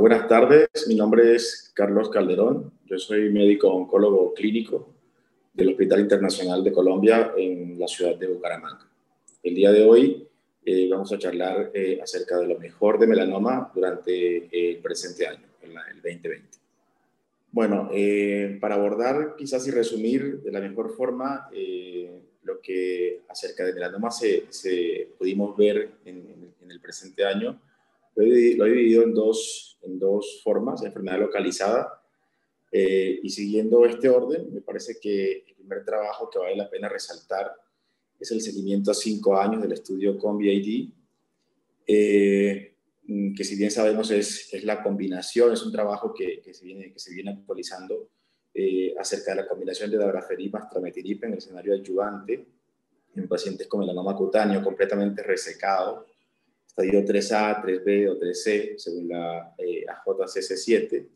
buenas tardes. Mi nombre es Carlos Calderón. Yo soy médico oncólogo clínico del Hospital Internacional de Colombia en la ciudad de Bucaramanga. El día de hoy eh, vamos a charlar eh, acerca de lo mejor de melanoma durante el presente año, el 2020. Bueno, eh, para abordar quizás y resumir de la mejor forma lo que acerca de melanoma se, pudimos ver en, en el presente año, lo he, dividido en dos, en dos formas, enfermedad localizada, eh, y siguiendo este orden, me parece que el primer trabajo que vale la pena resaltar es el seguimiento a cinco años del estudio COMBI-AD, eh, que si bien sabemos es, es, la combinación, es un trabajo que, que, se, viene, que se viene actualizando eh, acerca de la combinación de dabrafenib más en el escenario adyuvante en pacientes con melanoma cutáneo completamente resecado, estadio 3A, 3B o 3C, según la eh, AJCC7.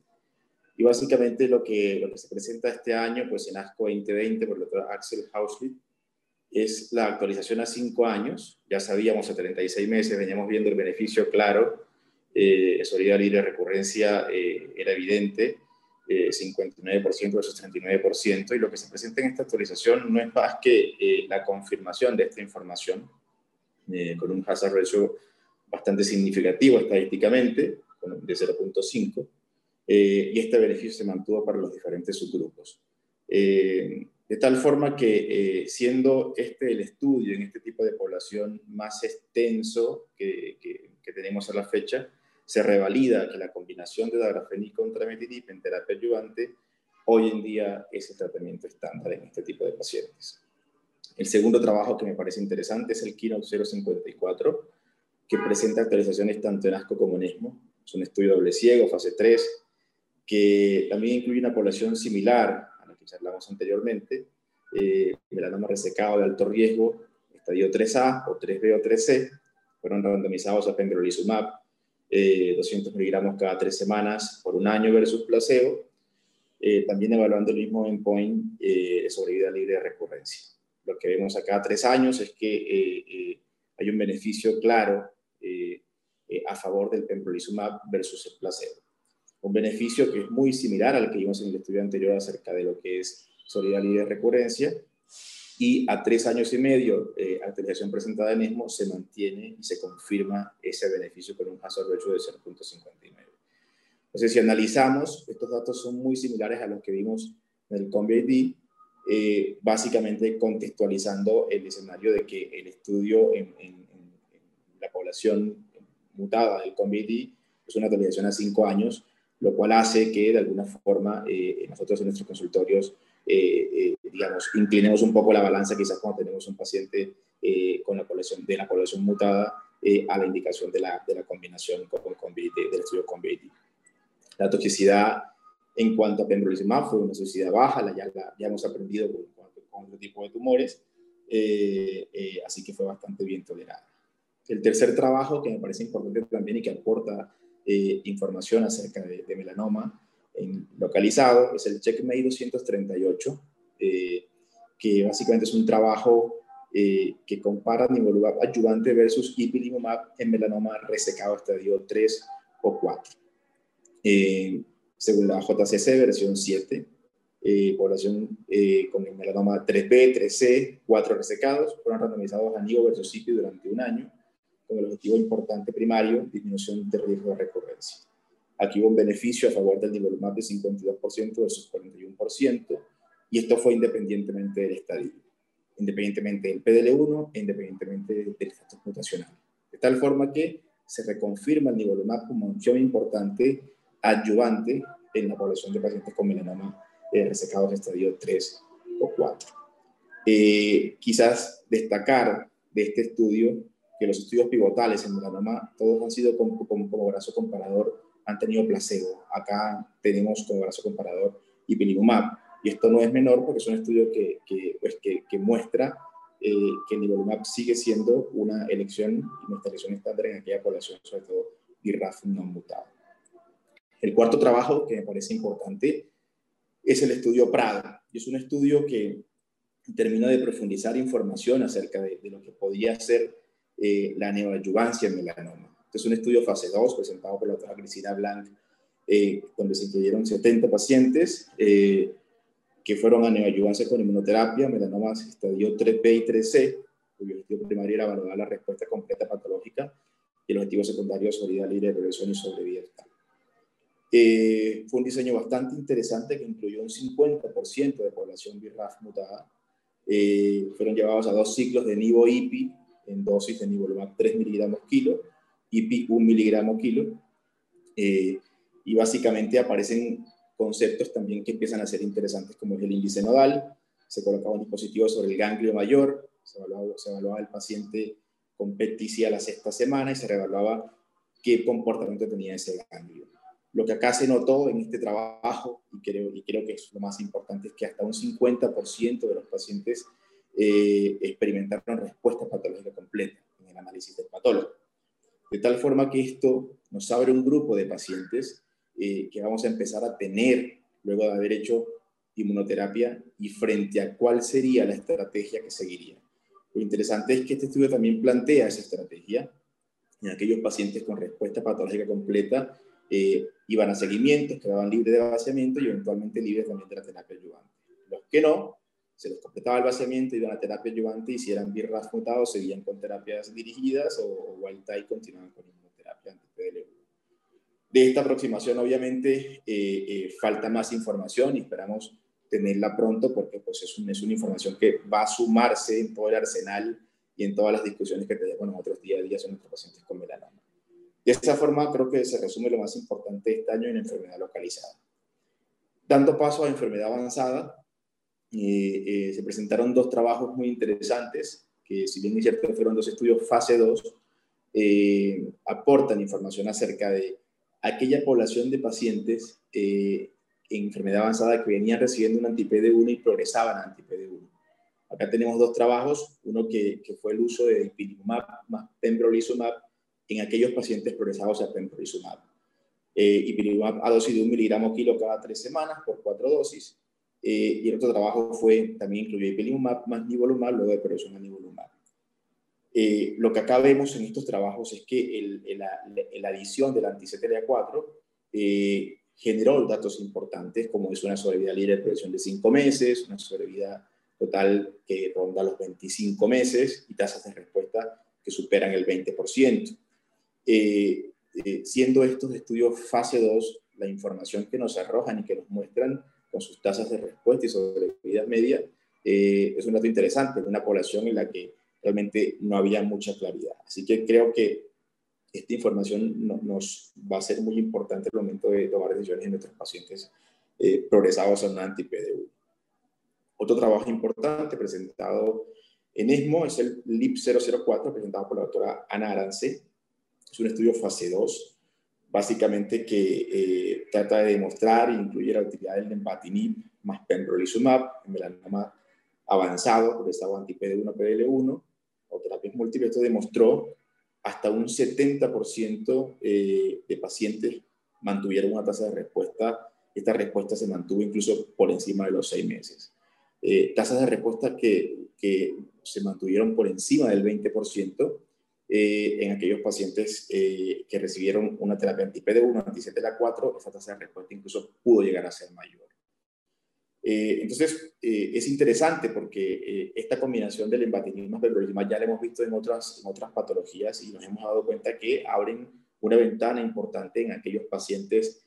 Y básicamente lo que, lo que se presenta este año, pues en ASCO 2020 por el doctor Axel Hauslitt, es la actualización a 5 años. Ya sabíamos a 36 meses, veníamos viendo el beneficio claro, eh, solidaridad libre recurrencia eh, era evidente, 59% versus 39%, y lo que se presenta en esta actualización no es más que la confirmación de esta información, con un hazard ratio bastante significativo estadísticamente, de 0.5, eh, y este beneficio se mantuvo para los diferentes subgrupos. Eh, de tal forma que eh, siendo este el estudio en este tipo de población más extenso que, tenemos a la fecha, se revalida que la combinación de dagrafenib contra metinib en terapia ayudante hoy en día es el tratamiento estándar en este tipo de pacientes. El segundo trabajo que me parece interesante es el Keynote 054, que presenta actualizaciones tanto en ASCO como en ESMO. Es un estudio doble ciego, fase 3, que también incluye una población similar a la que charlamos anteriormente, eh, melanoma resecado de alto riesgo, estadio 3A o 3B o 3C, fueron randomizados a pembrolizumab, 200 eh, miligramos cada tres semanas por un año versus placebo, eh, también evaluando el mismo endpoint eh, sobre vida libre de recurrencia. Lo que vemos acá a tres años es que hay un beneficio claro eh, eh, a favor del pembrolizumab versus el placebo. Un beneficio que es muy similar al que vimos en el estudio anterior acerca de lo que es solidaridad de recurrencia y a tres años y medio, eh, actualización presentada en ESMO, se mantiene y se confirma ese beneficio con un hazard ratio de 0.59. Entonces, si analizamos, estos datos son muy similares a los que vimos en el COMBI-ID, eh, básicamente contextualizando el escenario de que el estudio en, en la población mutada del COVID es una actualización a cinco años, lo cual hace que de alguna forma eh, nosotros en nuestros consultorios, eh, eh, digamos, inclinemos un poco la balanza quizás cuando tenemos un paciente con la población, de la población mutada a la indicación de la, de la combinación con COVID, del estudio COVID. La toxicidad en cuanto a pembrolizumab fue una toxicidad baja, ya, ya hemos aprendido con, con otro tipo de tumores, así que fue bastante bien tolerada. El tercer trabajo que me parece importante también y que aporta eh, información acerca de, melanoma localizado es el CheckMate 238, eh, que básicamente es un trabajo eh, que compara nivolumab ayudante versus ipilimumab en melanoma resecado estadio 3 o 4. según la JCC versión 7, población con el melanoma 3B, 3C, 4 resecados, fueron randomizados a nivo versus IPI durante un año con el objetivo importante primario, disminución de riesgo de recurrencia. Aquí hubo un beneficio a favor del nivolumab de 52% versus 41%, y esto fue independientemente del estadio, independientemente del PDL1 e independientemente del estatus mutacional. De tal forma que se reconfirma el nivolumab como opción importante adyuvante en la población de pacientes con melanoma eh, resecados de estadio 3 o 4. Eh, quizás destacar de este estudio que los estudios pivotales en melanoma, todos han sido como, como, brazo comparador, han tenido placebo. Acá tenemos como brazo comparador ipilimumab. Y esto no es menor porque es un estudio que, que, pues, que, que muestra eh, que el nivolumab sigue siendo una elección nuestra elección estándar en aquella población, sobre todo BRAF no mutado. El cuarto trabajo que me parece importante es el estudio Prada. Y es un estudio que termina de profundizar información acerca de, de lo que podía ser eh, la neoadyuvancia en melanoma. Este es un estudio fase 2 presentado por la doctora Cristina Blanc donde se incluyeron 70 pacientes que fueron a neoayuvancia con inmunoterapia, melanomas estadio 3B y 3C, cuyo objetivo primario era evaluar la respuesta completa patológica y el objetivo secundario de vida libre de progresión y sobrevida. Eh, fue un diseño bastante interesante que incluyó un 50% de población BRAF mutada. Eh, fueron llevados a dos ciclos de nivo-IPI en dosis de nivolumab 3 miligramos kilo, IPI 1 miligramo kilo. Eh, y básicamente aparecen conceptos también que empiezan a ser interesantes como es el índice nodal, se colocaba un dispositivo sobre el ganglio mayor, se evaluaba, se evaluaba el paciente con PET a la sexta semana y se reevaluaba qué comportamiento tenía ese ganglio. Lo que acá se notó en este trabajo, y creo, y creo que es lo más importante, es que hasta un 50% de los pacientes eh, experimentaron respuesta patológica completa en el análisis del patólogo. De tal forma que esto nos abre un grupo de pacientes eh, que vamos a empezar a tener luego de haber hecho inmunoterapia y frente a cuál sería la estrategia que seguiría. Lo interesante es que este estudio también plantea esa estrategia en aquellos pacientes con respuesta patológica completa eh, iban a seguimientos, quedaban libres de vaciamiento y eventualmente libres también de la terapia ayudante. Los que no, se les completaba el vaciamiento, iban a terapia ayudante y si eran mutados, seguían con terapias dirigidas o, o wild continuaban con inmunoterapia anti-PDL1. De esta aproximación, obviamente, eh, eh, falta más información y esperamos tenerla pronto porque pues, es, es, una información que va a sumarse en todo el arsenal y en todas las discusiones que tenemos nosotros día a día con nuestros pacientes con melanoma. De esta forma, creo que se resume lo más importante este año en enfermedad localizada. Dando paso a enfermedad avanzada, eh, eh, se presentaron dos trabajos muy interesantes, que si bien es cierto fueron dos estudios fase 2, eh, aportan información acerca de aquella población de pacientes en enfermedad avanzada que venían recibiendo un anti-PD1 y progresaban a anti-PD1. Acá tenemos dos trabajos, uno que, fue el uso de ipilimumab más pembrolizumab en aquellos pacientes progresados a pembrolizumab. Eh, ipilimumab a dosis de un miligramo kilo cada tres semanas por cuatro dosis. Eh, y el otro trabajo fue, también incluyó ipilimumab más nivolumab, luego de progresión a nivolumab. Eh, lo que acá vemos en estos trabajos es que el, la, adición del anti-CTLA4 eh, generó datos importantes, como es una sobrevida libre de progresión de 5 meses, una sobrevida total que ronda los 25 meses y tasas de respuesta que superan el 20%. Eh, eh, siendo estos estudios fase 2 la información que nos arrojan y que nos muestran con sus tasas de respuesta y sobrevida media, eh, es un dato interesante en una población en la que realmente no había mucha claridad. Así que creo que esta información nos va a ser muy importante en el momento de tomar decisiones en nuestros pacientes progresados en anti-PD1. Otro trabajo importante presentado en ESMO es el LIP 004, presentado por la doctora Ana Arance, es un estudio fase 2, básicamente que eh, trata de demostrar e incluir la utilidad del nempatinib más pembrolizumab en melanoma avanzado, progresado anti-PD1, PDL1 o terapias múltiples. Esto demostró hasta un 70% eh, de pacientes mantuvieron una tasa de respuesta. Esta respuesta se mantuvo incluso por encima de los seis meses. Eh, tasas de respuesta que se mantuvieron por encima del 20% eh, en aquellos pacientes eh, que recibieron una terapia anti-PD1, anti-CTLA4, esa tasa de respuesta incluso pudo llegar a ser mayor. Eh, entonces, es interesante porque esta combinación del más pembrolizumab ya la hemos visto en otras, en otras patologías y nos hemos dado cuenta que abren una ventana importante en aquellos pacientes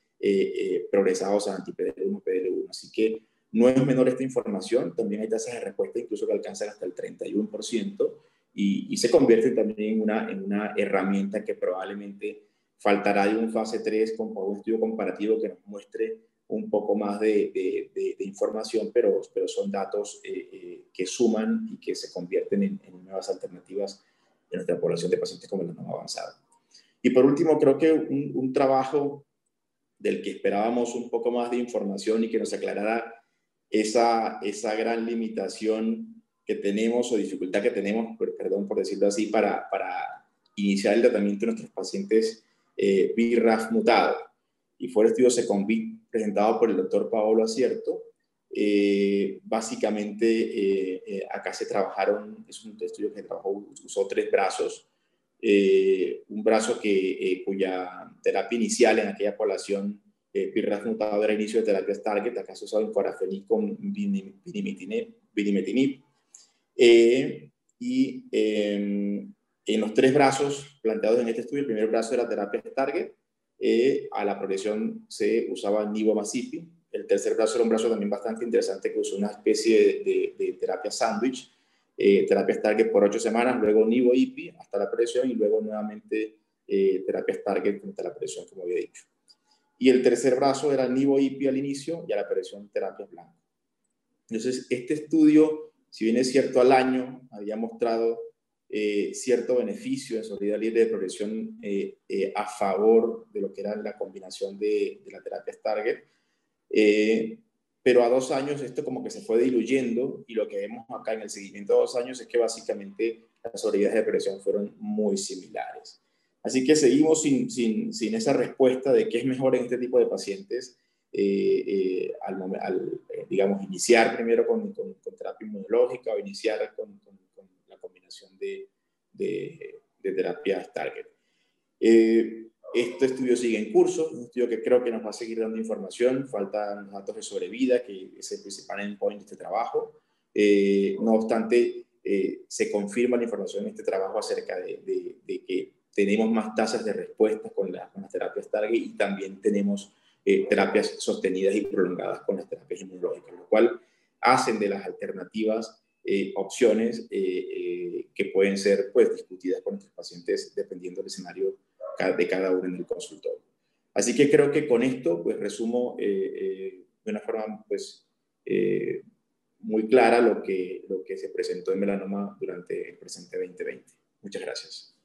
progresados a anti-PD1, PDL1. Así que no es menor esta información, también hay tasas de respuesta incluso que alcanzan hasta el 31% y, se convierte también en una, en una herramienta que probablemente faltará de un fase 3 con un estudio comparativo que nos muestre un poco más de, de, información, pero, pero son datos eh, eh, que suman y que se convierten en, nuevas alternativas en nuestra población de pacientes con melanoma avanzado. Y por último, creo que un, un, trabajo del que esperábamos un poco más de información y que nos aclarara esa, esa gran limitación que tenemos o dificultad que tenemos, perdón por decirlo así, para, para iniciar el tratamiento de nuestros pacientes eh, BRAF mutado. Y fue el estudio SECONVIT presentado por el doctor Paolo Acierto. Eh, básicamente, eh, eh, acá se trabajaron, es un estudio que trabajó, usó tres brazos. un brazo que, cuya terapia inicial en aquella población eh, PIRRAF mutado era inicio de terapias target, acá se usaba en corafenib con vinimetinib. Eh, y em, en los tres brazos planteados en este estudio, el primer brazo era terapia target, eh, a la progresión se usaba nivomazepin. El tercer brazo era un brazo también bastante interesante que usó una especie de, terapia sándwich, eh, terapia target por ocho semanas, luego nivo-ipi hasta la presión y luego nuevamente eh, terapia target frente a la presión, como había dicho. Y el tercer brazo era nivo-ipi al inicio y a la presión terapia blanca. Entonces, este estudio, si bien es cierto al año, había mostrado eh, cierto beneficio en solidaridad libre de progresión eh, eh, a favor de lo que era la combinación de, la terapia Target. pero a dos años esto como que se fue diluyendo y lo que vemos acá en el seguimiento de dos años es que básicamente las solidaridades de progresión fueron muy similares. Así que seguimos sin, sin, sin, esa respuesta de qué es mejor en este tipo de pacientes al, digamos, iniciar primero con, con, terapia inmunológica o iniciar con, con de, de, de terapias target. Eh, este estudio sigue en curso, un estudio que creo que nos va a seguir dando información, faltan datos de sobrevida, que es el principal endpoint de este trabajo. Eh, no obstante, eh, se confirma la información en este trabajo acerca de, de, que tenemos más tasas de respuesta con, con las terapias target y también tenemos terapias sostenidas y prolongadas con las terapias inmunológicas, lo cual hacen de las alternativas eh, opciones eh, eh, que pueden ser pues, discutidas con nuestros pacientes dependiendo del escenario de cada uno en el consultorio. Así que creo que con esto pues, resumo de una forma pues, muy clara lo que, lo que se presentó en melanoma durante el presente 2020. Muchas gracias.